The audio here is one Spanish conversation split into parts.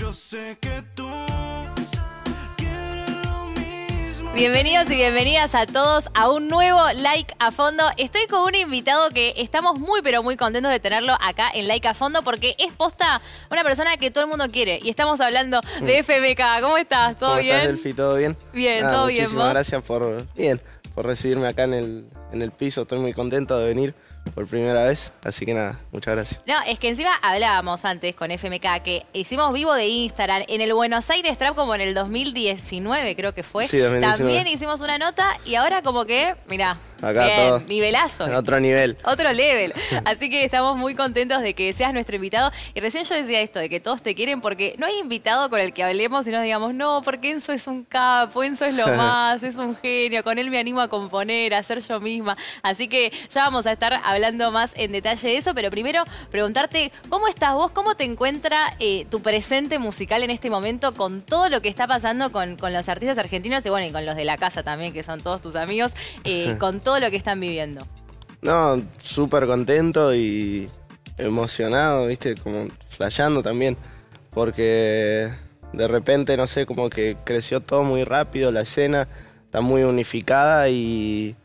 Yo sé que tú quieres lo mismo. Bienvenidos y bienvenidas a todos a un nuevo Like a Fondo. Estoy con un invitado que estamos muy pero muy contentos de tenerlo acá en Like a Fondo porque es posta una persona que todo el mundo quiere y estamos hablando de FMK. ¿Cómo estás? ¿Todo Mm. ¿Cómo bien? estás, Delphi? ¿Todo bien? Bien, Nada, todo bien, Muchísimas gracias por, bien, por recibirme acá en el, en el piso. Estoy muy contento de venir por primera vez. Así que nada, muchas gracias. No, es que encima hablábamos antes con FMK que hicimos vivo de Instagram en el Buenos Aires Trap como en el 2019 creo que fue. Sí, 2019. También hicimos una nota y ahora como que, mirá, Acá bien, todo. nivelazo. En otro nivel. Otro level. Así que estamos muy contentos de que seas nuestro invitado. Y recién yo decía esto, de que todos te quieren, porque no hay invitado con el que hablemos y nos digamos, no, porque Enzo es un capo, Enzo es lo más, es un genio, con él me animo a componer, a ser yo misma. Así que ya vamos a estar hablando más en detalle de eso, pero primero preguntarte, ¿cómo estás vos? ¿Cómo te encuentra eh, tu presente musical en este momento con todo lo que está pasando con, con los artistas argentinos y bueno, y con los de la casa también, que son todos tus amigos, eh, con todo lo que están viviendo? No, súper contento y emocionado, viste, como flasheando también. Porque de repente, no sé, como que creció todo muy rápido, la escena está muy unificada y.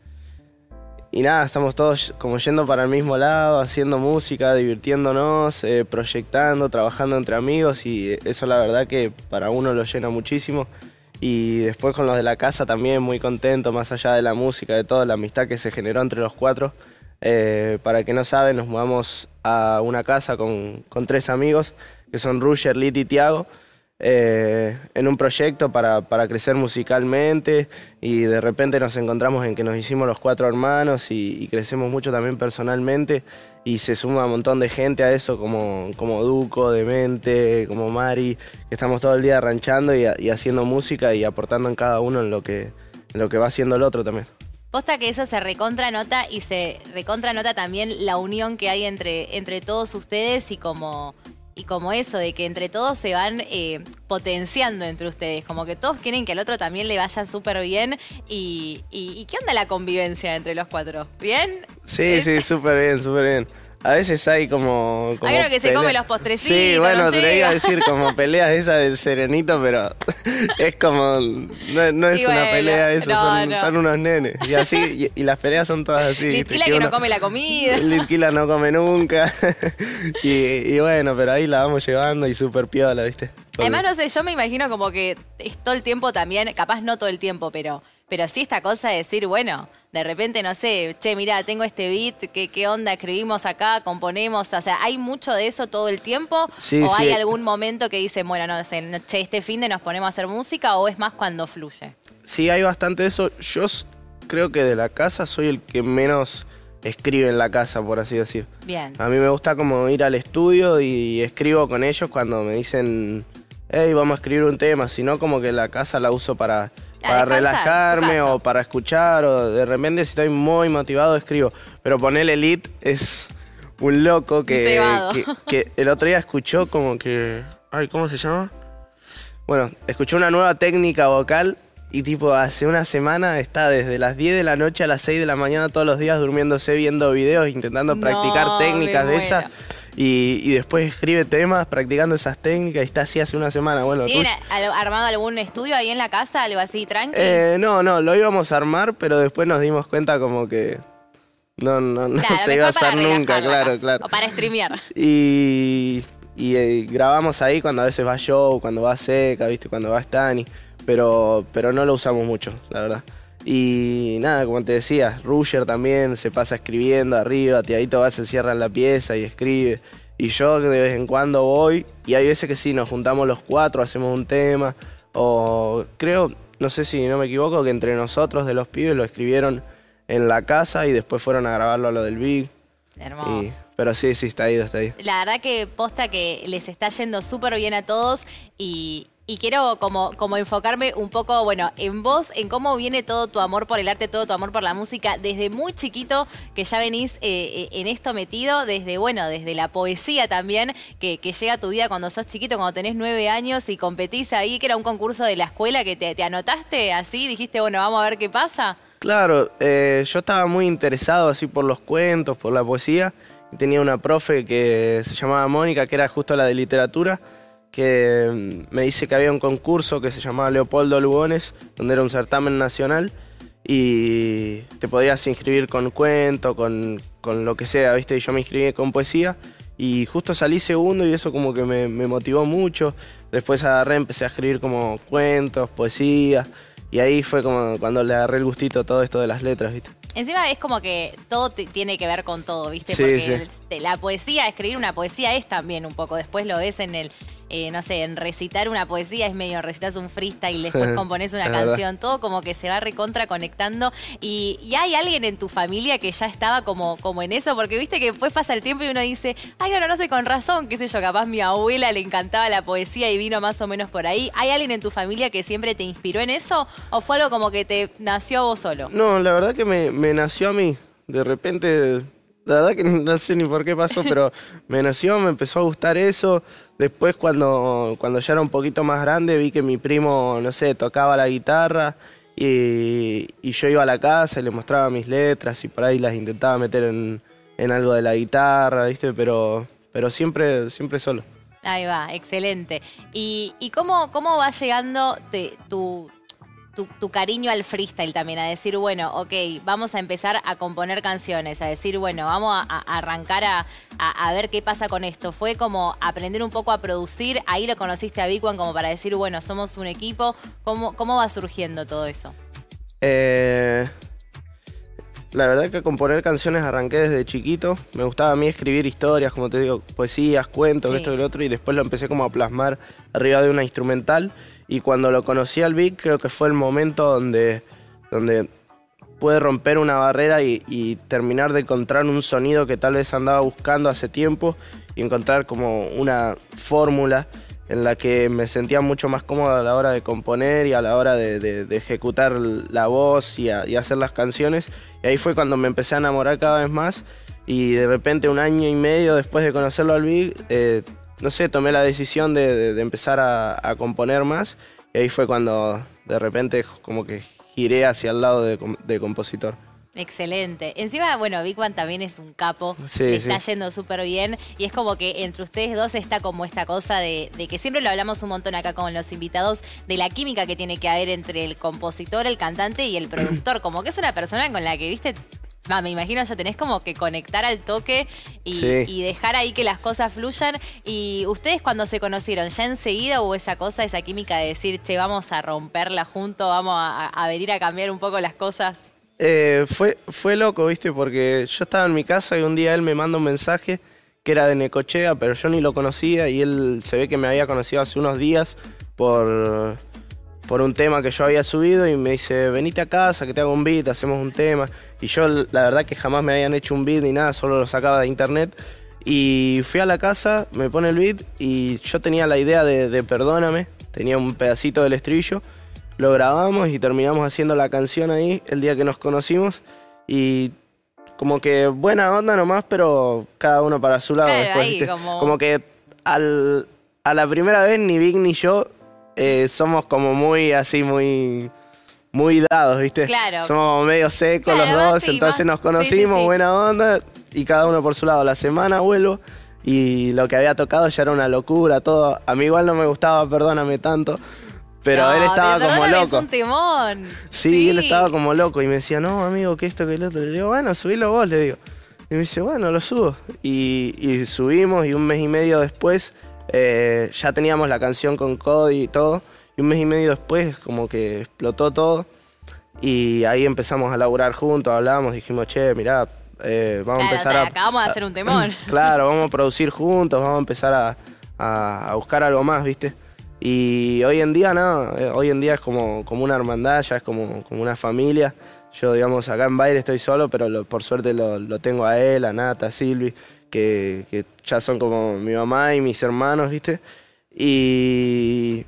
Y nada, estamos todos como yendo para el mismo lado, haciendo música, divirtiéndonos, eh, proyectando, trabajando entre amigos y eso la verdad que para uno lo llena muchísimo. Y después con los de la casa también muy contento, más allá de la música, de toda la amistad que se generó entre los cuatro. Eh, para que no saben, nos mudamos a una casa con, con tres amigos, que son Rusher, Lit y Tiago, eh, en un proyecto para, para crecer musicalmente y de repente nos encontramos en que nos hicimos los cuatro hermanos y, crecemos mucho también personalmente y se suma un montón de gente a eso como, como Duco, Demente, como Mari, que estamos todo el día ranchando y, y haciendo música y aportando en cada uno en lo que, en lo que va haciendo el otro también. Posta que eso se recontra nota y se recontra nota también la unión que hay entre, entre todos ustedes y como, y como eso, de que entre todos se van eh, potenciando entre ustedes, como que todos quieren que al otro también le vaya súper bien. Y, y, y qué onda la convivencia entre los cuatro? ¿Bien? Sí, sí, súper bien, súper bien. A veces hay como... como Hay uno que se come los postrecitos, Sí, bueno, no te lo iba a decir como peleas esas del serenito, pero es como... No, no es una pelea eso, no, son, son unos nenes. Y así, y, y las peleas son todas así. ¿viste? Litquila que no come la comida. Litquila no come nunca. y, y bueno, pero ahí la vamos llevando y súper piola, ¿viste? Además, no sé, yo me imagino como que es todo el tiempo también, capaz no todo el tiempo, pero, pero sí esta cosa de decir, bueno, de repente, no sé, che, mira, tengo este beat, ¿qué, qué onda? Escribimos acá, componemos, o sea, ¿hay mucho de eso todo el tiempo? Sí, ¿O sí. hay algún momento que dicen, bueno, no sé, che, este fin de nos ponemos a hacer música o es más cuando fluye? Sí, hay bastante de eso. Yo creo que de la casa soy el que menos escribe en la casa, por así decir. Bien. A mí me gusta como ir al estudio y escribo con ellos cuando me dicen, hey, vamos a escribir un tema, sino como que la casa la uso para, para descansar, relajarme o para escuchar o de repente si estoy muy motivado escribo. Pero ponerle elite es un loco que, que, que el otro día escuchó como que, ay, ¿cómo se llama? Bueno, escuchó una nueva técnica vocal y tipo hace una semana está desde las 10 de la noche a las 6 de la mañana todos los días durmiéndose, viendo videos, intentando No, practicar técnicas de esas. Y, y después escribe temas practicando esas técnicas y está así hace una semana. Bueno, ¿Tienen Rush- al- armado algún estudio ahí en la casa, algo así, tranqui? eh, no, no, lo íbamos a armar, pero después nos dimos cuenta como que no, no, no Claro, se iba a hacer nunca, claro, claro. O para streamear. Y, y, eh, grabamos ahí cuando a veces va Joe, cuando va Seca, ¿viste? Cuando va Stani. Pero, pero no lo usamos mucho, la verdad. Y nada, como te decía, Rusher también se pasa escribiendo arriba, Tiadito va, se cierra en la pieza y escribe. Y yo de vez en cuando voy, y hay veces que sí, nos juntamos los cuatro, hacemos un tema. O creo, no sé si no me equivoco, que entre nosotros de los pibes lo escribieron en la casa y después fueron a grabarlo a lo del Big. Hermoso. Y- pero sí, sí, está ahí, está ahí. La verdad que posta que les está yendo súper bien a todos y, y quiero como, enfocarme un poco, bueno, en vos, en cómo viene todo tu amor por el arte, todo tu amor por la música, desde muy chiquito que ya venís eh, eh, en esto metido, desde, bueno, desde la poesía también, que, que llega a tu vida cuando sos chiquito, cuando tenés nueve años y competís ahí, que era un concurso de la escuela que te, te anotaste así, dijiste, bueno, vamos a ver qué pasa. Claro, eh, yo estaba muy interesado así por los cuentos, por la poesía. Tenía una profe que se llamaba Mónica, que era justo la de literatura, que mm, me dice que había un concurso que se llamaba Leopoldo Lugones, donde era un certamen nacional y te podías inscribir con cuento, con, con lo que sea, ¿viste? Y yo me inscribí con poesía y justo salí segundo y eso como que me, me motivó mucho. Después agarré, empecé a escribir como cuentos, poesía y ahí fue como cuando le agarré el gustito a todo esto de las letras, ¿viste? Encima es como que todo tiene que ver con todo, ¿viste? Sí, Porque sí. el- de la poesía, escribir una poesía es también un poco. Después lo ves en el, eh, no sé, en recitar una poesía es medio, recitas un freestyle y después compones una canción. Todo como que se va recontra conectando. Y, y hay alguien en tu familia que ya estaba como, como en eso, porque viste que después pasa el tiempo y uno dice, ay, no, no, no sé, con razón, qué sé yo, capaz mi abuela le encantaba la poesía y vino más o menos por ahí. ¿Hay alguien en tu familia que siempre te inspiró en eso? ¿O fue algo como que te nació a vos solo? No, la verdad que me, me nació a mí. De repente, la verdad que no sé ni por qué pasó, pero me nació, me empezó a gustar eso. Después cuando, cuando ya era un poquito más grande vi que mi primo, no sé, tocaba la guitarra y, y yo iba a la casa y le mostraba mis letras y por ahí las intentaba meter en, en algo de la guitarra, ¿viste? Pero, pero siempre, siempre solo. Ahí va, excelente. ¿Y, y cómo, cómo va llegando te- tu, tu, cariño al freestyle también? A decir, bueno, ok, vamos a empezar a componer canciones, a decir, bueno, vamos a, arrancar a, a- ver qué pasa con esto. Fue como aprender un poco a producir, ahí lo conociste a One como para decir, bueno, somos un equipo. ¿Cómo, cómo va surgiendo todo eso? Eh, la verdad que componer canciones arranqué desde chiquito. Me gustaba a mí escribir historias, como te digo, poesías, cuentos, Sí. esto y lo otro, y después lo empecé como a plasmar arriba de una instrumental. Y cuando lo conocí al Vic, creo que fue el momento donde, donde pude romper una barrera y, y terminar de encontrar un sonido que tal vez andaba buscando hace tiempo y encontrar como una fórmula en la que me sentía mucho más cómodo a la hora de componer y a la hora de, de- de ejecutar la voz y, a- y hacer las canciones. Ahí fue cuando me empecé a enamorar cada vez más y de repente un año y medio después de conocerlo al Big, eh, no sé, tomé la decisión de, empezar a, componer más y ahí fue cuando de repente como que giré hacia el lado de compositor. Excelente. Encima, bueno, Big One también es un capo. Sí, le sí. está yendo súper bien. Y es como que entre ustedes dos está como esta cosa de, de que siempre lo hablamos un montón acá con los invitados, de la química que tiene que haber entre el compositor, el cantante y el productor. Como que es una persona con la que, viste, va, me imagino yo tenés como que conectar al toque y, Sí. y dejar ahí que las cosas fluyan. Y ustedes cuando se conocieron, ya enseguida hubo esa cosa, esa química de decir, che, vamos a romperla juntos, vamos a, a venir a cambiar un poco las cosas. Eh, fue, fue loco, viste, porque yo estaba en mi casa y un día él me manda un mensaje que era de Necochea, pero yo ni lo conocía y él se ve que me había conocido hace unos días por, por un tema que yo había subido y me dice, venite a casa, que te hago un beat, hacemos un tema. Y yo la verdad que jamás me habían hecho un beat ni nada, solo lo sacaba de internet. Y fui a la casa, me pone el beat y yo tenía la idea de, de Perdóname, tenía un pedacito del estribillo, lo grabamos y terminamos haciendo la canción ahí el día que nos conocimos y como que buena onda nomás, pero cada uno para su lado Claro, después. ahí ¿viste? como- que al, a la primera vez ni Vic ni yo eh, somos como muy así, muy muy dados, ¿viste? Claro. Somos como medio secos Claro, los dos, sí, entonces más- nos conocimos, sí, sí, sí. buena onda, y cada uno por su lado. La semana vuelvo y lo que había tocado ya era una locura, todo. A mí igual no me gustaba, perdóname tanto, pero No, él estaba como loco. Es un temón. Sí, él estaba como loco y me decía, no, amigo, que esto, que el otro. Le digo, bueno, subilo vos, le digo. Y me dice, bueno, lo subo. Y, y subimos y un mes y medio después eh, ya teníamos la canción con Cody y todo. Y un mes y medio después como que explotó todo. Y ahí empezamos a laburar juntos, hablamos, dijimos, che, mirá, eh, vamos Claro, a empezar o sea, a... acabamos de hacer un temón. Claro, vamos a producir juntos, vamos a empezar a, a- a buscar algo más, ¿viste? Y hoy en día no, eh, hoy en día es como, como una hermandad, ya es como, como una familia. Yo, digamos, acá en Baile estoy solo, pero por suerte lo, lo tengo a él, a Nata, a Silvi, que, que ya son como mi mamá y mis hermanos, ¿viste? Y,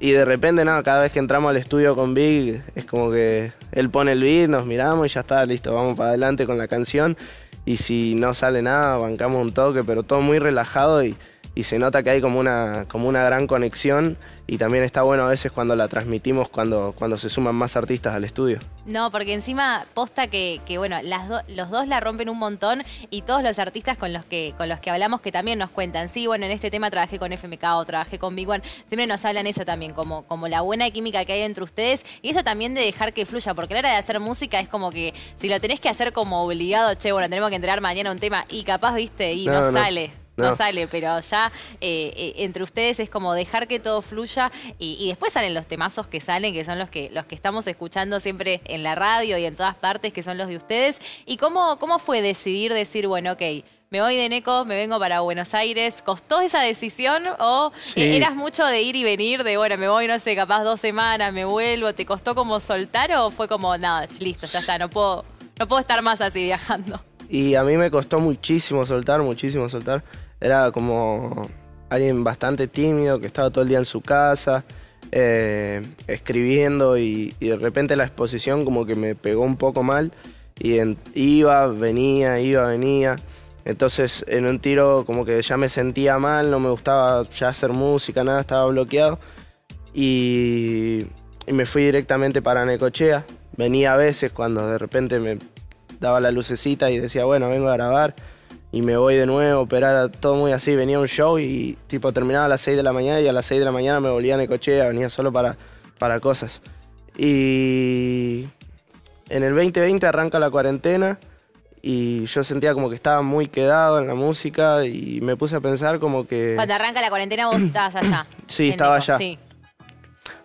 y de repente, nada, cada vez que entramos al estudio con Big, es como que él pone el beat, nos miramos y ya está, listo, vamos para adelante con la canción. Y si no sale nada, bancamos un toque, pero todo muy relajado y, y se nota que hay como una, como una gran conexión y también está bueno a veces cuando la transmitimos cuando, cuando se suman más artistas al estudio. No, porque encima posta que, que bueno, las do- los dos la rompen un montón y todos los artistas con los que con los que hablamos que también nos cuentan, sí, bueno, en este tema trabajé con FMK o trabajé con Big One, siempre nos hablan eso también, como, como la buena química que hay entre ustedes y eso también de dejar que fluya, porque a la hora de hacer música es como que si lo tenés que hacer como obligado, che, bueno, tenemos que entregar mañana un tema y capaz, viste, y no, sale. No. No. sale, pero ya eh, eh, entre ustedes es como dejar que todo fluya y, y después salen los temazos que salen, que son los que, los que estamos escuchando siempre en la radio y en todas partes, que son los de ustedes. ¿Y cómo, cómo fue decidir decir, bueno, ok, me voy de Neco, me vengo para Buenos Aires? ¿Costó esa decisión o Sí. eh, eras mucho de ir y venir, de, bueno, me voy, no sé, capaz dos semanas, me vuelvo? ¿Te costó como soltar o fue como, nada, listo, ya está, no puedo, no puedo estar más así viajando? Y a mí me costó muchísimo soltar, muchísimo soltar. Era como alguien bastante tímido que estaba todo el día en su casa, eh, escribiendo y, de repente la exposición como que me pegó un poco mal y iba, venía, iba, venía. Entonces en un tiro como que ya me sentía mal, no me gustaba ya hacer música, nada, estaba bloqueado. Y, y me fui directamente para Necochea. Venía a veces cuando de repente me daba la lucecita y decía, bueno, vengo a grabar. Y me voy de nuevo, pero era todo muy así. Venía un show y tipo terminaba a las 6 de la mañana y a las 6 de la mañana me volvía a Necochea, venía solo para, para cosas. Y en el 2020 arranca la cuarentena y yo sentía como que estaba muy quedado en la música y me puse a pensar como que... Cuando arranca la cuarentena vos estabas allá. Sí, en estaba allá. Sí.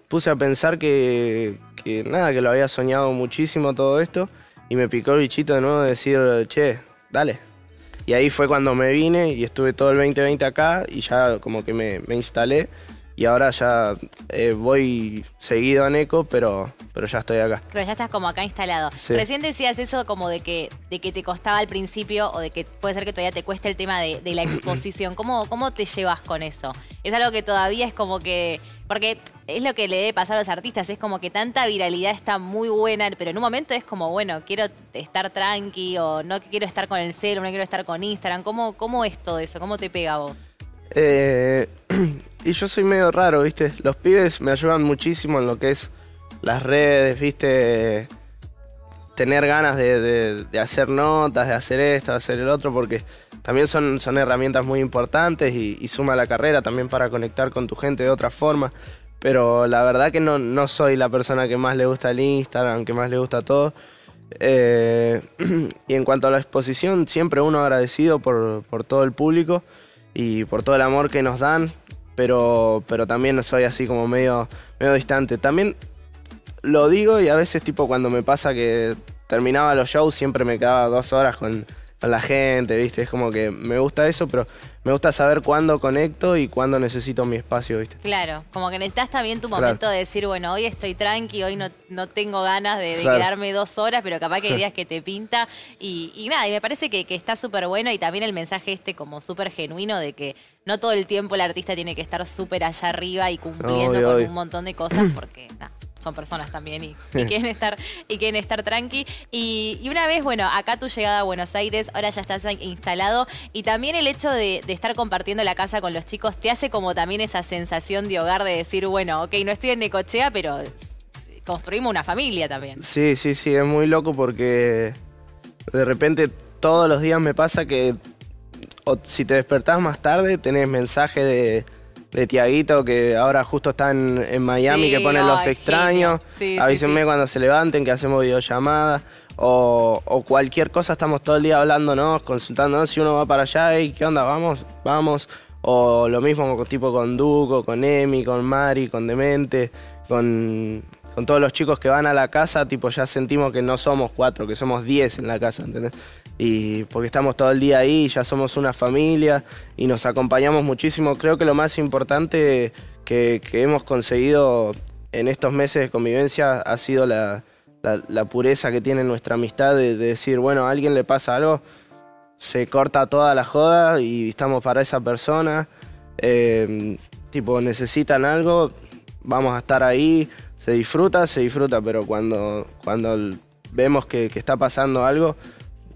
puse a pensar que, que nada, que lo había soñado muchísimo todo esto y me picó el bichito de nuevo de decir, che, dale. Y ahí fue cuando me vine y estuve todo el 2020 acá y ya como que me, me instalé y ahora ya eh, voy seguido a Neco, pero, pero ya estoy acá. Pero ya estás como acá instalado. Sí. Recién decías eso como de que, de que te costaba al principio o de que puede ser que todavía te cueste el tema de, de la exposición. ¿Cómo, ¿Cómo te llevas con eso? Es algo que todavía es como que... Porque es lo que le debe pasar a los artistas, es como que tanta viralidad está muy buena, pero en un momento es como, bueno, quiero estar tranqui o no quiero estar con el celo, no quiero estar con Instagram. ¿Cómo, cómo es todo eso? ¿Cómo te pega a vos? Eh, y yo soy medio raro, ¿viste? Los pibes me ayudan muchísimo en lo que es las redes, ¿viste? Tener ganas de, de- hacer notas, de hacer esto, de hacer el otro, porque también son, son herramientas muy importantes y, y suma la carrera también para conectar con tu gente de otra forma. Pero la verdad que no, no soy la persona que más le gusta el Instagram, que más le gusta todo. Eh, y en cuanto a la exposición, siempre uno agradecido por, por todo el público y por todo el amor que nos dan, pero, pero también soy así como medio, medio distante. También lo digo y a veces tipo cuando me pasa que terminaba los shows siempre me quedaba dos horas con, con la gente, ¿viste? Es como que me gusta eso, pero me gusta saber cuándo conecto y cuándo necesito mi espacio, ¿viste? Claro, como que necesitas también tu Claro. momento de decir, bueno, hoy estoy tranqui, hoy no, no tengo ganas de, de Claro. quedarme dos horas, pero capaz que hay días que te pinta. Y, y nada, y me parece que, que está súper bueno y también el mensaje este como súper genuino de que no todo el tiempo el artista tiene que estar súper allá arriba y cumpliendo Obvio, con obvio. un montón de cosas porque nada, son personas también y, y quieren estar y quieren estar tranqui. Y, y una vez, bueno, acá tu llegada a Buenos Aires, ahora ya estás instalado y también el hecho de, de estar compartiendo la casa con los chicos te hace como también esa sensación de hogar de decir, bueno, ok, no estoy en Necochea, pero construimos una familia también. Sí, sí, sí, es muy loco porque de repente todos los días me pasa que o si te despertás más tarde tenés mensaje de, de Tiaguito que ahora justo está en, en Miami Sí, que pone los ay, extraños, genio. Sí, avísenme sí. cuando se levanten que hacemos videollamadas o, o cualquier cosa estamos todo el día hablándonos, consultándonos si uno va para allá, hey, ¿qué onda? Vamos, vamos. O lo mismo con, tipo con Duco, con Emi, con Mari, con Demente, con, con todos los chicos que van a la casa, tipo ya sentimos que no somos cuatro, que somos diez en la casa, ¿entendés? Y porque estamos todo el día ahí, ya somos una familia y nos acompañamos muchísimo. Creo que lo más importante que, que hemos conseguido en estos meses de convivencia ha sido la, la- pureza que tiene nuestra amistad de, de decir, bueno, a alguien le pasa algo, se corta toda la joda y estamos para esa persona. Eh, tipo, necesitan algo, vamos a estar ahí, se disfruta, se disfruta, pero cuando, cuando vemos que, que está pasando algo,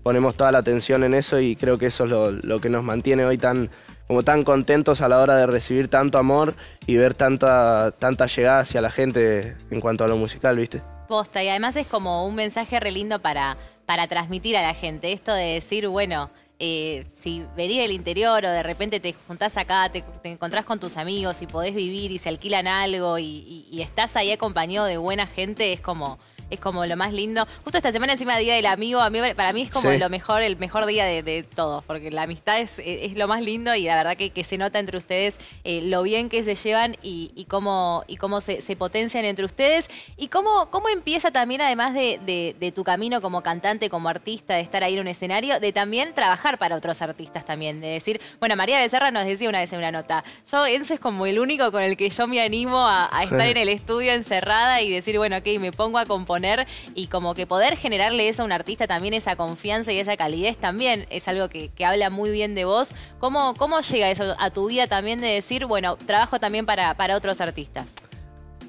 ponemos toda la atención en eso y creo que eso es lo, lo que nos mantiene hoy tan como tan contentos a la hora de recibir tanto amor y ver tanta, tanta llegada hacia la gente en cuanto a lo musical, ¿viste? Posta, y además es como un mensaje re lindo para, para transmitir a la gente. Esto de decir, bueno, eh, si venís del interior o de repente te juntás acá, te, te encontrás con tus amigos y podés vivir y se alquilan algo y, y- y estás ahí acompañado de buena gente, es como es como lo más lindo. Justo esta semana encima Día del Amigo, a mí, para mí es como Sí. lo mejor, el mejor día de, de todos, porque la amistad es, es lo más lindo y la verdad que, que se nota entre ustedes eh, lo bien que se llevan y, y cómo, y cómo se, se potencian entre ustedes y cómo, cómo empieza también, además de, de- de tu camino como cantante, como artista, de estar ahí en un escenario, de también trabajar para otros artistas también, de decir, bueno, María Becerra nos decía una vez en una nota, yo Enzo es como el único con el que yo me animo a, a estar en el estudio encerrada y decir, bueno, ok, me pongo a componer y como que poder generarle eso a un artista también, esa confianza y esa calidez también es algo que, que habla muy bien de vos. ¿Cómo, ¿Cómo llega eso a tu vida también de decir, bueno, trabajo también para, para otros artistas?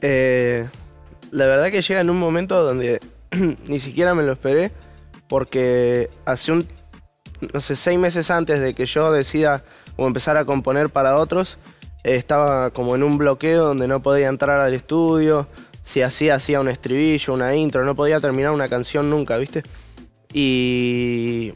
Eh, la verdad que llega en un momento donde ni siquiera me lo esperé, porque hace un, no sé, seis meses antes de que yo decida o empezar a componer para otros, estaba como en un bloqueo donde no podía entrar al estudio, si hacía, hacía un estribillo, una intro, no podía terminar una canción nunca, ¿viste? Y,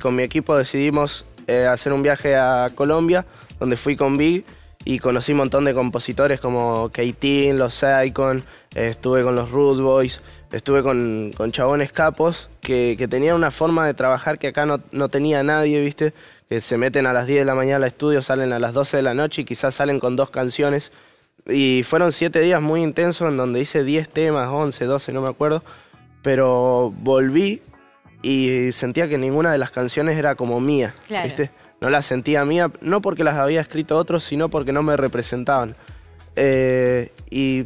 con mi equipo decidimos eh, hacer un viaje a Colombia, donde fui con Big y conocí un montón de compositores como Keitin, Los Icon, eh, estuve con los Root Boys, estuve con, con chabones capos que, que tenían una forma de trabajar que acá no, no tenía nadie, ¿viste? Que se meten a las 10 de la mañana al estudio, salen a las 12 de la noche y quizás salen con dos canciones. Y fueron siete días muy intensos en donde hice 10 temas, 11, 12, no me acuerdo. Pero volví y sentía que ninguna de las canciones era como mía, Claro. ¿viste? No las sentía mía, no porque las había escrito otros, sino porque no me representaban. Eh, y,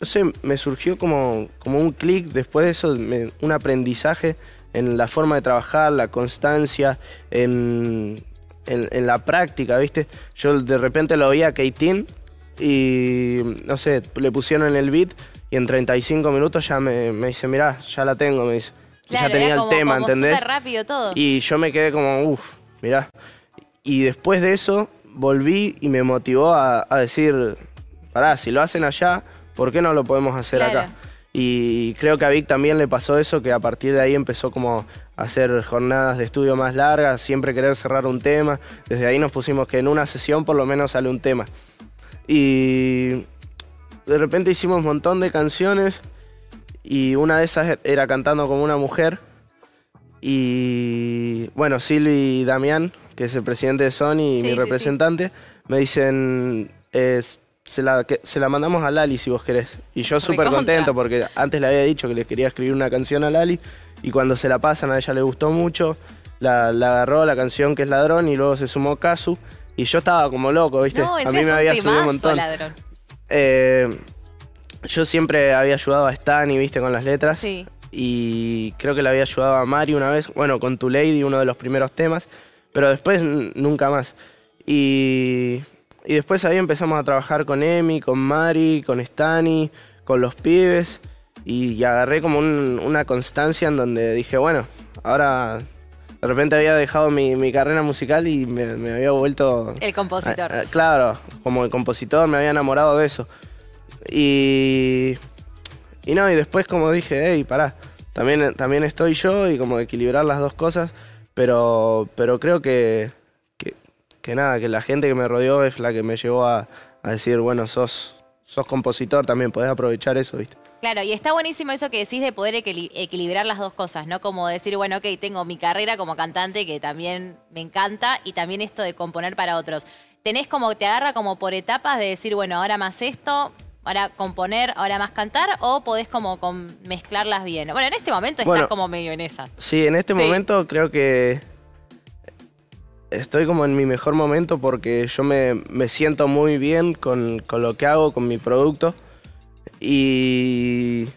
no sé, me surgió como, como un clic después de eso, me- un aprendizaje en la forma de trabajar, la constancia, en, en- en la práctica, ¿viste? Yo de repente lo veía a Keitin y, no sé, le pusieron el beat y en 35 minutos ya me, me dice, mirá, ya la tengo, me dice. Claro, ya tenía el tema, como ¿entendés? rápido todo. Y yo me quedé como, uff, mirá. Y después de eso volví y me motivó a, a decir, pará, si lo hacen allá, ¿por qué no lo podemos hacer Claro. acá? Y creo que a Vic también le pasó eso, que a partir de ahí empezó como a hacer jornadas de estudio más largas, siempre querer cerrar un tema. Desde ahí nos pusimos que en una sesión por lo menos sale un tema. Y de repente hicimos un montón de canciones y una de esas era cantando como una mujer. Y bueno, Silvi y Damián, que es el presidente de Sony y Sí, mi sí, representante, me dicen, es- se, la, que- se la mandamos a Lali si vos querés. Y yo súper contento porque antes le había dicho que le quería escribir una canción a Lali y cuando se la pasan a ella le gustó mucho, la, la agarró la canción que es Ladrón y luego se sumó Casu. Y yo estaba como loco, ¿viste? no, a mí me había subido un montón. ladrón. Eh, yo siempre había ayudado a Stani, viste, con las letras. Sí. Y creo que le había ayudado a Mari una vez, bueno, con Tu Lady, uno de los primeros temas. Pero después nunca más. Y, y después ahí empezamos a trabajar con Emi, con Mari, con Stani, con los pibes. Y, y agarré como un- una constancia en donde dije, bueno, ahora de repente había dejado mi, mi carrera musical y me, me había vuelto... El compositor. Ah, claro, como el compositor me había enamorado de eso. Y. Y no, y después como dije, hey, pará, también, también estoy yo y como equilibrar las dos cosas, pero, pero creo que, que, que nada, que la gente que me rodeó es la que me llevó a, a decir, bueno, sos, sos compositor también, podés aprovechar eso, ¿viste? Claro, y está buenísimo eso que decís de poder equili- equilibrar las dos cosas, ¿no? Como decir, bueno, ok, tengo mi carrera como cantante que también me encanta y también esto de componer para otros. Tenés como, te agarra como por etapas de decir, bueno, ahora más esto, ahora componer, ahora más cantar, o podés como mezclarlas bien. Bueno, en este momento estás como medio en esa. Sí, en este Sí. momento creo que estoy como en mi mejor momento porque yo me, me siento muy bien con, con lo que hago, con mi producto. Y,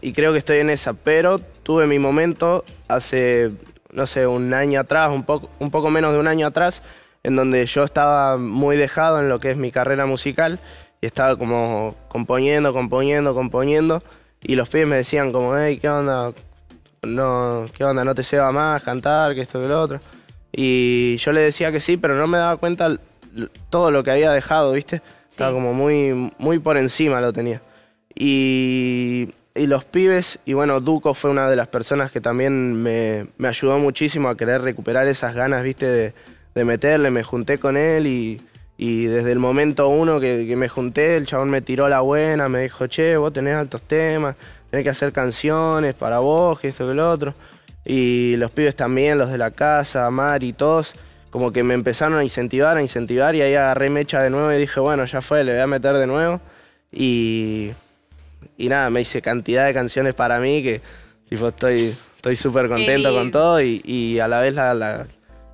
y creo que estoy en esa. Pero tuve mi momento hace, no sé, un año atrás, un poco, un poco menos de un año atrás, en donde yo estaba muy dejado en lo que es mi carrera musical y estaba como componiendo, componiendo, componiendo. Y los pibes me decían como, hey, ¿qué onda? no, ¿qué onda? ¿No te ceba más cantar, que esto, que lo otro? Y yo le decía que sí, pero no me daba cuenta todo lo que había dejado, ¿viste? Estaba como muy, muy por encima lo tenía. Y, los pibes, y bueno, Duco fue una de las personas que también me, me ayudó muchísimo a querer recuperar esas ganas, ¿viste? De, meterle, me junté con él y, y desde el momento uno que, que me junté, el chabón me tiró la buena, me dijo, che, vos tenés altos temas, tenés que hacer canciones para vos, que esto que lo otro. Y los pibes también, los de la casa, Mari todos, como que me empezaron a incentivar, a incentivar y ahí agarré mecha de nuevo y dije, bueno, ya fue, le voy a meter de nuevo. Y, y nada, me hice cantidad de canciones para mí que tipo, estoy estoy súper contento con todo y, y a la vez la, la,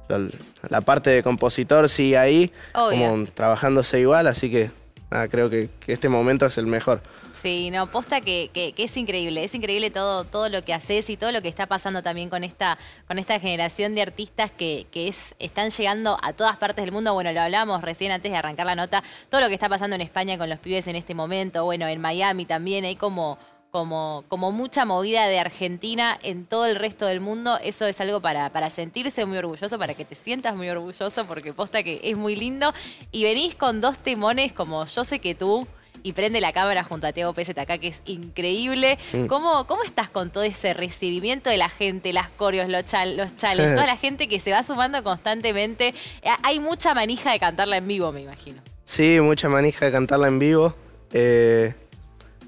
la- la parte de compositor sigue ahí, Obvio. como trabajándose igual, así que nada, creo que, este momento es el mejor. Sí, no, posta que, que- que es increíble, es increíble todo, todo lo que haces y todo lo que está pasando también con esta, con esta generación de artistas que, es, están llegando a todas partes del mundo. Bueno, lo hablamos recién antes de arrancar la nota, todo lo que está pasando en España con los pibes en este momento, bueno, en Miami también hay como, como, como mucha movida de Argentina en todo el resto del mundo. Eso es algo para, para sentirse muy orgulloso, para que te sientas muy orgulloso, porque posta que es muy lindo. Y venís con dos timones como Yo sé que tú y prende la cámara junto a Teo PZK, que es increíble. ¿Cómo, ¿Cómo estás con todo ese recibimiento de la gente, las coreos, los, chal, los challenges, toda la gente que se va sumando constantemente? Eh, Hay mucha manija de cantarla en vivo, me imagino. Sí, mucha manija de cantarla en vivo. Eh,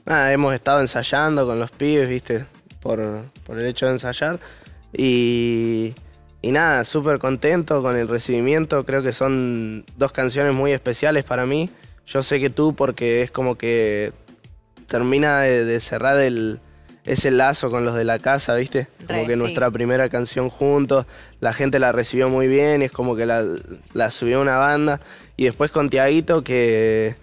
nada, hemos estado ensayando con los pibes, viste, por, por el hecho de ensayar. Y, y nada, súper contento con el recibimiento. Creo que son dos canciones muy especiales para mí. Yo sé que tú, porque es como que termina de, de cerrar el, ese lazo con los de la casa, ¿viste? Como Re, que sí. nuestra primera canción juntos, la gente la recibió muy bien, y es como que la, la subió una banda. Y después con Tiaguito, que,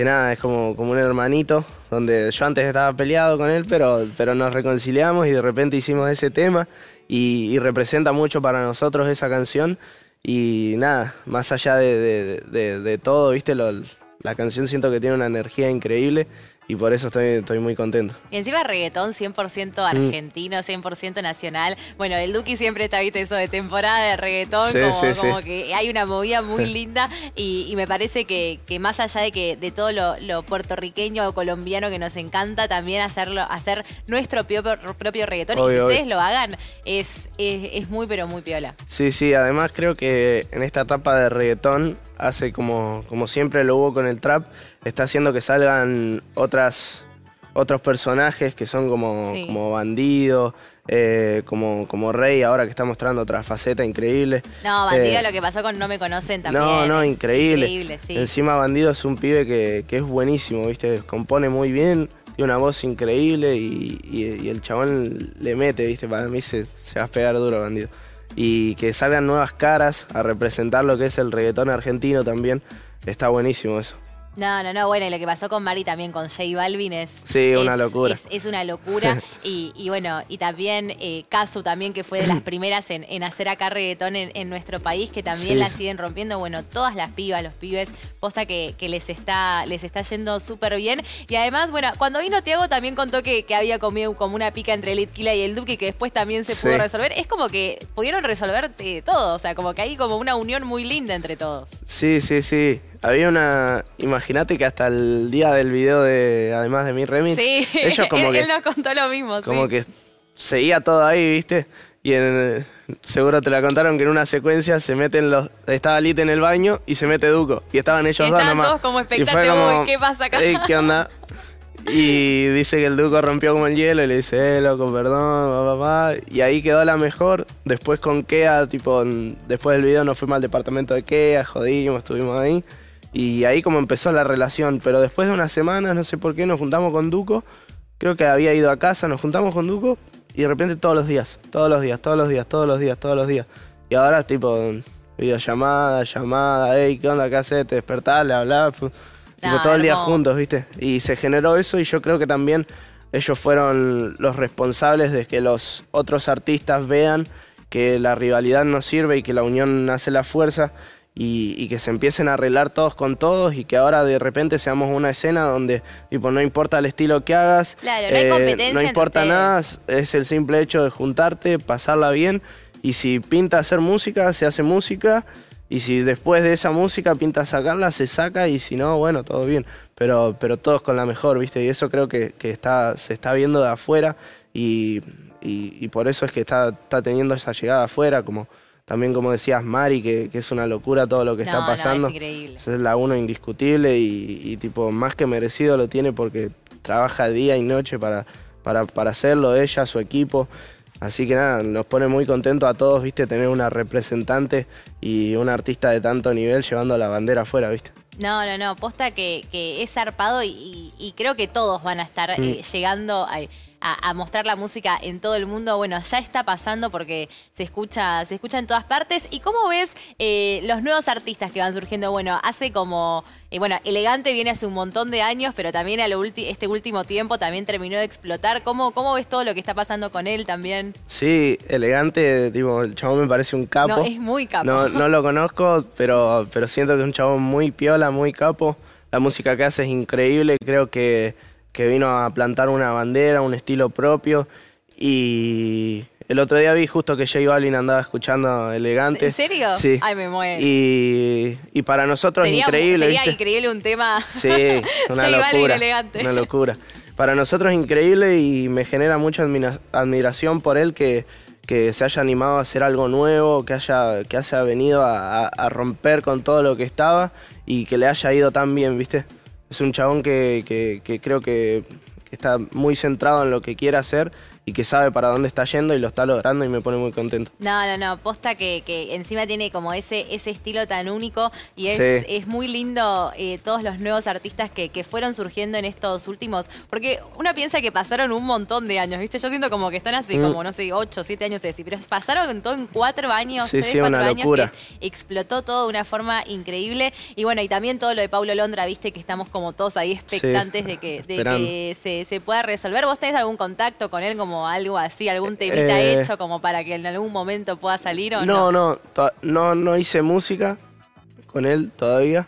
que nada, es como, como un hermanito, donde yo antes estaba peleado con él, pero, pero nos reconciliamos y de repente hicimos ese tema y, representa mucho para nosotros esa canción. Y nada, más allá de, de- todo, ¿viste? La canción siento que tiene una energía increíble y por eso estoy, estoy muy contento. Y encima reggaetón 100% argentino, 100% nacional. Bueno, el Duki siempre está, viste, eso de temporada de reggaetón, Sí, como, sí, sí. como que hay una movida muy linda y, y me parece que, que más allá de que de todo lo, lo puertorriqueño o colombiano que nos encanta, también hacerlo, hacer nuestro propio, propio reggaetón y que ustedes obvio. lo hagan es, es, es muy pero muy piola. Sí, sí, además creo que en esta etapa de reggaetón hace como, como siempre lo hubo con el trap, está haciendo que salgan otras otros personajes que son como, Sí. como bandido, eh, como, como rey, ahora que está mostrando otra faceta increíble. No, bandido, Eh, lo que pasó con No Me Conocen también. No, no, es increíble. Increíble, sí. Encima Bandido es un pibe que, que es buenísimo, ¿viste? Compone muy bien, tiene una voz increíble y, y- y el chabón le mete, ¿viste? Para mí se, se va a pegar duro Bandido. Y que salgan nuevas caras a representar lo que es el reggaetón argentino también, está buenísimo eso. No, no, no, bueno, y lo que pasó con Mari también, con J Balvin es... Sí, una locura. Es, es una locura. y, y bueno, y también eh, Casu también, que fue de las primeras en, en hacer acá reggaetón en, en nuestro país, que también Sí. la siguen rompiendo. Bueno, todas las pibas, los pibes, posta que, que les está les está yendo súper bien. Y además, bueno, cuando vino Tiago también contó que, que había comido como una pica entre el Itquila y el Duque, que después también se pudo Sí. resolver. Es como que pudieron resolver eh, todo, o sea, como que hay como una unión muy linda entre todos. Sí, sí, sí. Había una. Imagínate que hasta el día del video de. Además de mi remix. Sí, Ellos como él, que. él nos contó lo mismo, como sí. que seguía todo ahí, ¿viste? Y en, seguro te la contaron que en una secuencia se meten los. Estaba Lite en el baño y se mete Duco. Y estaban ellos Y dos nomás. todos como Y fue uy, ¿qué pasa acá? "Ey, ¿Qué onda? Y dice que el Duco rompió como el hielo y le dice, eh, loco, perdón, va. Y ahí quedó la mejor. Después con Kea, tipo, después del video nos fuimos al departamento de Kea, jodimos, estuvimos ahí. Y ahí como empezó la relación. Pero después de unas semanas, no sé por qué, nos juntamos con Duco. Creo que había ido a casa, nos juntamos con Duco. Y de repente todos los días, todos los días, todos los días, todos los días, todos los días. Y ahora tipo, videollamada, llamada, hey, ¿qué onda? ¿Qué haces? Te despertás, le hablás. Tipo, todo el día juntos, ¿viste? Y se generó eso y yo creo que también ellos fueron los responsables de que los otros artistas vean que la rivalidad no sirve y que la unión hace la fuerza y, y que se empiecen a arreglar todos con todos y que ahora de repente seamos una escena donde tipo no importa el estilo que hagas, eh, Claro, no hay competencia no importa nada, es el simple hecho de juntarte, pasarla bien y si pinta hacer música, se hace música Y si después de esa música pinta sacarla, se saca y si no, bueno, todo bien. Pero, pero todos con la mejor, ¿viste? Y eso creo que, que está, se está viendo de afuera y, y- y por eso es que está, está teniendo esa llegada afuera, como también como decías Mari, que, que es una locura todo lo que No, está no, pasando. es increíble. Esa es la uno indiscutible y, y, tipo más que merecido lo tiene porque trabaja día y noche para, para, para hacerlo, ella, su equipo. Así que nada, nos pone muy contentos a todos, viste, tener una representante y una artista de tanto nivel llevando la bandera afuera, viste. No, no, no, posta que, que es zarpado y creo que todos van a estar Mm. eh, llegando a, a- a mostrar la música en todo el mundo. Bueno, ya está pasando porque se escucha, se escucha en todas partes. ¿Y cómo ves eh, los nuevos artistas que van surgiendo? Bueno, hace como, eh, bueno, Elegante viene hace un montón de años, pero también a lo ulti- este último tiempo también terminó de explotar. ¿Cómo, ¿Cómo ves todo lo que está pasando con él también? Sí, elegante, tipo, el chabón me parece un capo. No, es muy capo. No, no lo conozco, pero, pero siento que es un chabón muy piola, muy capo. La música que hace es increíble, creo que, que vino a plantar una bandera, un estilo propio. Y el otro día vi justo que J Balvin andaba escuchando elegante. ¿En serio? Sí. Ay, me muero. Y, y para nosotros es increíble, sería ¿viste? increíble un tema. Sí, una J Balvin locura. elegante. Una locura. Para nosotros es increíble y me genera mucha admira- admiración por él que, que se haya animado a hacer algo nuevo, que haya, que haya venido a, a- a romper con todo lo que estaba y que le haya ido tan bien, ¿viste? Es un chabón que, que- que creo que, está muy centrado en lo que quiere hacer y que sabe para dónde está yendo y lo está logrando y me pone muy contento. No, no, no, posta que, que encima tiene como ese, ese estilo tan único y es, Sí. es muy lindo eh, todos los nuevos artistas que, que fueron surgiendo en estos últimos, porque uno piensa que pasaron un montón de años, ¿viste? Yo siento como que están así, Mm. como, no sé, ocho, siete años de sí, pero pasaron todo en cuatro años, Sí, tres, sí, cuatro una años locura. que explotó todo de una forma increíble y bueno, y también todo lo de Paulo Londra, ¿viste? Que estamos como todos ahí expectantes de que, de que se, se pueda resolver. ¿Vos tenés algún contacto con él como algo así, algún temita Eh, hecho como para que en algún momento pueda salir o No, no? no, no hice música con él todavía,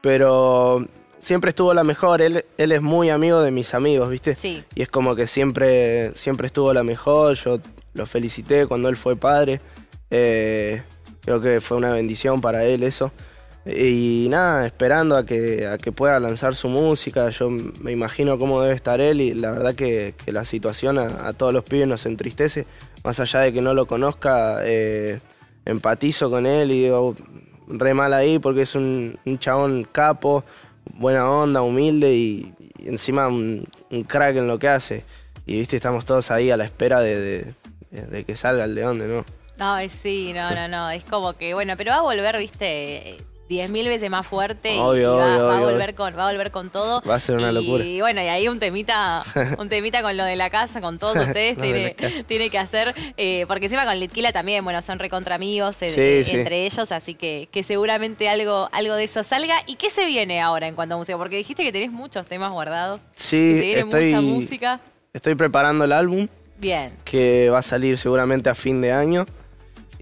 pero siempre estuvo la mejor. Él, él es muy amigo de mis amigos, ¿viste? Sí. Y es como que siempre, siempre estuvo la mejor. Yo lo felicité cuando él fue padre. Eh, creo que fue una bendición para él eso. Y nada, esperando a que, a que pueda lanzar su música. Yo me imagino cómo debe estar él y la verdad que, la situación a, todos los pibes nos entristece. Más allá de que no lo conozca, eh, empatizo con él y digo, re mal ahí porque es un, chabón capo, buena onda, humilde y, encima un, crack en lo que hace. Y viste, estamos todos ahí a la espera de, que salga el de nuevo. No, eh, sí, no, no, no. Es como que, bueno, pero va a volver, viste, diez mil veces más fuerte y- Obvio, y va, obvio, va a obvio, volver con, va a volver con todo. Va a ser una y, locura. Y bueno, y ahí un temita, un temita con lo de la casa, con todos ustedes, tiene, tiene que hacer, eh, porque encima con Litquila también, bueno, son recontra amigos eh, Sí, de- sí. entre ellos, así que, que seguramente algo, algo de eso salga. ¿Y qué se viene ahora en cuanto a música? Porque dijiste que tenés muchos temas guardados. que se Sí, viene estoy, mucha música. estoy preparando el álbum Bien. que va a salir seguramente a fin de año.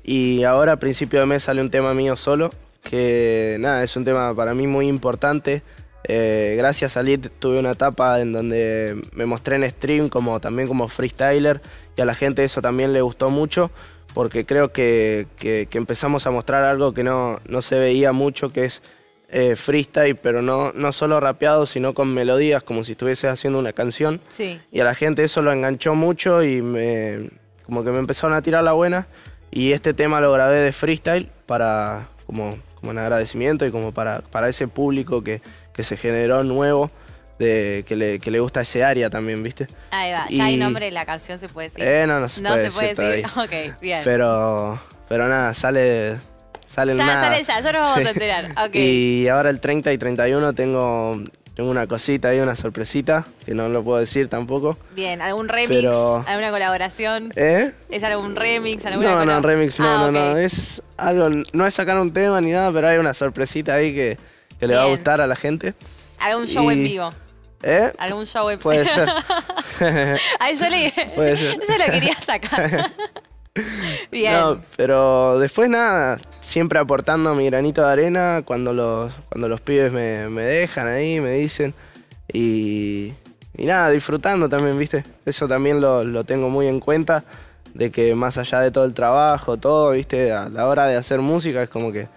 Y ahora a principio de mes sale un tema mío solo, que nada, es un tema para mí muy importante. Eh, gracias a Lit tuve una etapa en donde me mostré en stream como también como freestyler y a la gente eso también le gustó mucho porque creo que, que- que empezamos a mostrar algo que no, no se veía mucho, que es eh, freestyle, pero no, no solo rapeado, sino con melodías, como si estuviese haciendo una canción. Sí. Y a la gente eso lo enganchó mucho y me, como que me empezaron a tirar la buena. Y este tema lo grabé de freestyle para como, como un agradecimiento y como para, para ese público que, que se generó nuevo, de, que, le, que le gusta ese área también, ¿viste? Ahí va. Ya hay nombre de la canción, se puede decir. Eh, no, no se no puede se puede decir decir. Ok, bien. Pero, pero nada, sale, sale en Ya, nada. sale ya, ya nos vamos a enterar. Y ahora el 30 y 31 tengo, tengo una cosita ahí, una sorpresita, que no lo puedo decir tampoco. Bien, ¿algún remix? Pero- ¿Alguna colaboración? ¿Eh? ¿Es algún remix? ¿Alguna No, no, remix no, Ah, no, no. Es algo, no es sacar un tema ni nada, pero hay una sorpresita ahí que, que le va a gustar a la gente. ¿Algún show en vivo? ¿Eh? ¿Algún show en Puede ser. Ay, yo le. Puede ser. Yo lo quería sacar. Bien. No, pero después nada, siempre aportando mi granito de arena cuando los, cuando los pibes me, me dejan ahí, me dicen. Y, y nada, disfrutando también, ¿viste? Eso también lo, lo tengo muy en cuenta, de que más allá de todo el trabajo, todo, ¿viste? A la hora de hacer música es como que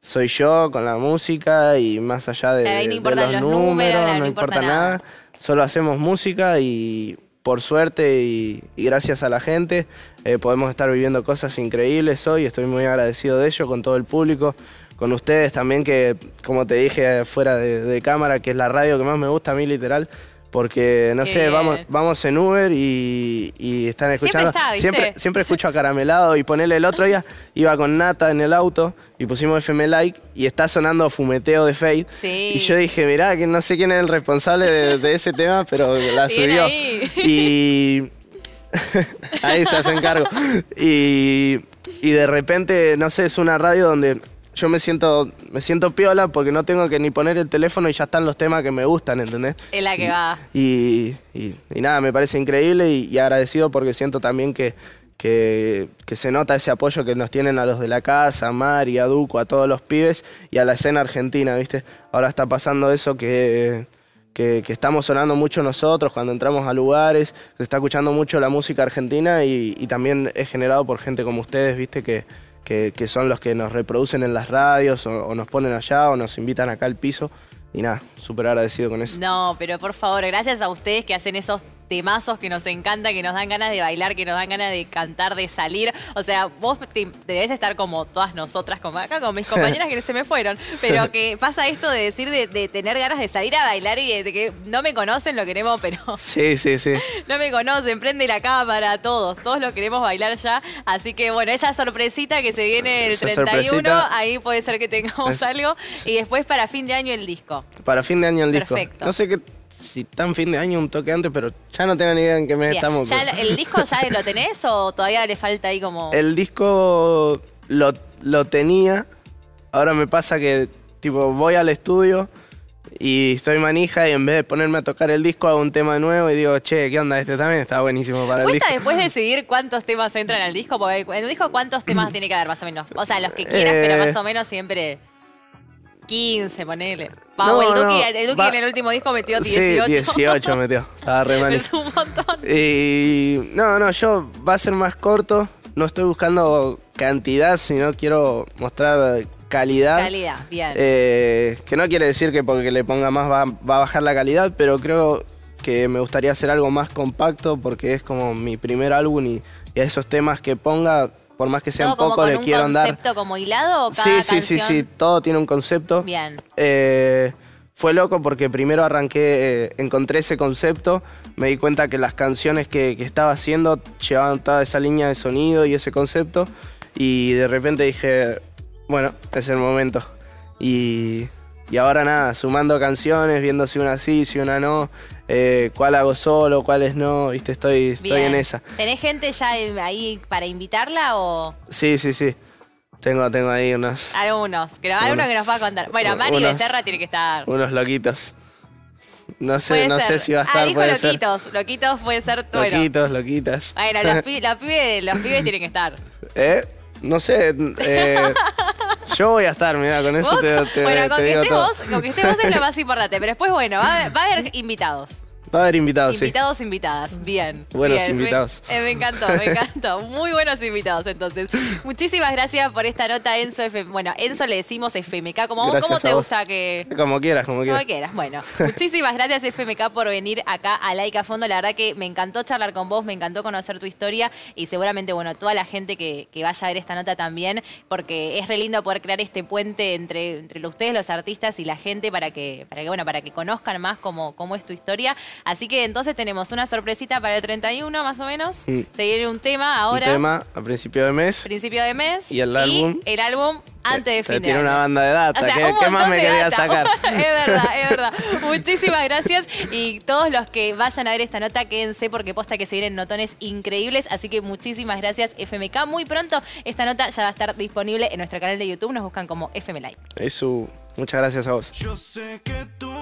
soy yo con la música y más allá de, Claro, no de los los números, números, no no importa importa nada. nada. Solo hacemos música y por suerte y, gracias a la gente eh, podemos estar viviendo cosas increíbles hoy. Estoy muy agradecido de ello con todo el público, con ustedes también que, como te dije fuera de, de cámara, que es la radio que más me gusta a mí literal. Porque, no Qué sé, bien. vamos, vamos en Uber y, y están escuchando. está, ¿viste? siempre, siempre escucho a Caramelado y ponele el otro día, iba con Nata en el auto y pusimos FM Like y está sonando Fumeteo de Fade. Sí. Y yo dije, mirá, que no sé quién es el responsable de, de ese tema, pero la subió. ahí. Y ahí se hacen cargo. Y, y de repente, no sé, es una radio donde yo me siento, me siento piola porque no tengo que ni poner el teléfono y ya están los temas que me gustan, ¿entendés? Es la que Y- va. Y, y- y nada, me parece increíble y, agradecido porque siento también que, que, que se nota ese apoyo que nos tienen a los de la casa, a Mari, a Duco, a todos los pibes y a la escena argentina, ¿viste? Ahora está pasando eso que, que, que estamos sonando mucho nosotros cuando entramos a lugares, se está escuchando mucho la música argentina y, y también es generado por gente como ustedes, ¿viste? Que, que, que son los que nos reproducen en las radios o, o nos ponen allá o nos invitan acá al piso. Y nada, súper agradecido con eso. No, pero por favor, gracias a ustedes que hacen esos temazos que nos encanta, que nos dan ganas de bailar, que nos dan ganas de cantar, de salir. O sea, vos te, debes estar como todas nosotras, como acá con mis compañeras que se me fueron. Pero que pasa esto de decir, de, de tener ganas de salir a bailar y de, de que no me conocen, lo queremos, pero Sí, sí, sí. no me conocen, prende la cámara, todos, todos lo queremos bailar ya. Así que bueno, esa sorpresita que se viene el Esa 31, sorpresita. ahí puede ser que tengamos Es- algo. Y después para fin de año el disco. Para fin de año el disco. Perfecto. No sé qué, si tan fin de año, un toque antes, pero ya no tengo ni idea en qué mes Bien. estamos. ¿Ya pero- el, disco ya lo tenés o todavía le falta ahí como...? El disco lo, lo tenía, ahora me pasa que tipo voy al estudio y estoy manija y en vez de ponerme a tocar el disco hago un tema nuevo y digo, che, ¿qué onda? Este también está buenísimo para el ¿Cuesta disco. después decidir cuántos temas entran al disco? Porque en un disco cuántos temas tiene que haber más o menos. O sea, los que quieras, Eh. pero más o menos siempre 15, ponele. Va, No, el Duki, no, el Duki va- en el último disco metió 18. Sí, 18 metió. Estaba re es un montón. Y no, no, yo va a ser más corto. No estoy buscando cantidad, sino quiero mostrar calidad. Calidad, bien. Eh, que no quiere decir que porque le ponga más va, va a bajar la calidad, pero creo que me gustaría hacer algo más compacto porque es como mi primer álbum y, y a esos temas que ponga, por más que sean ¿Todo como poco, con le un quiero andar. concepto como hilado o cada Sí, sí, sí, sí, todo tiene un concepto. Bien. Eh, fue loco porque primero arranqué, eh, encontré ese concepto, me di cuenta que las canciones que, que estaba haciendo llevaban toda esa línea de sonido y ese concepto y de repente dije, bueno, es el momento. Y, y ahora nada, sumando canciones, viendo si una sí, si una no, eh, cuál hago solo, cuáles no, viste, estoy, estoy Bien. en esa. ¿Tenés gente ya ahí para invitarla o...? Sí, sí, sí. Tengo, tengo ahí unos, Algunos, que, algunos Unos- que nos va a contar. Bueno, Mari unos- Becerra tiene que estar. unos loquitos. No sé, Puede no ser. sé si va a Ah, estar, dijo puede ser. loquitos. Loquitos puede ser. Bueno, Loquitos, loquitas. bueno los, pi- los pibes, los pibes tienen que estar. ¿Eh? No sé, eh, yo voy a estar, mira, con eso ¿Vos? te, te- bueno, te con que, digo estés todo. vos, con que estés vos es lo más importante. Pero después, bueno, va a haber, va a haber invitados. Va a haber invitados, sí. Invitados, invitadas. Bien. Buenos bien. Me- invitados. eh, Me, encantó, me encantó. Muy buenos invitados, entonces. Muchísimas gracias por esta nota, Enzo. Bueno, Enzo le decimos FMK. ¿Cómo, Gracias ¿cómo te vos. gusta que.? Como quieras, como Como quieras. quieras. Bueno, muchísimas gracias FMK por venir acá a Laica Fondo. La verdad que me encantó charlar con vos, me encantó conocer tu historia y seguramente, bueno, toda la gente que, que vaya a ver esta nota también, porque es re lindo poder crear este puente entre, entre ustedes, los artistas, y la gente para que, para que bueno, para que conozcan más cómo, cómo es tu historia. Así que entonces tenemos una sorpresita para el 31, más o menos. Mm. Se viene un tema ahora. Un tema a principio de mes. Principio de mes. Y el álbum. el álbum antes de Te- te fin de tiene año. una banda de data. O sea, ¿Qué, más me data. sacar? es verdad, es verdad. Muchísimas gracias. Y todos los que vayan a ver esta nota, quédense porque posta que se vienen notones increíbles. Así que muchísimas gracias, FMK. Muy pronto esta nota ya va a estar disponible en nuestro canal de YouTube. Nos buscan como FM Live. Eso, muchas gracias a vos. Yo sé que tú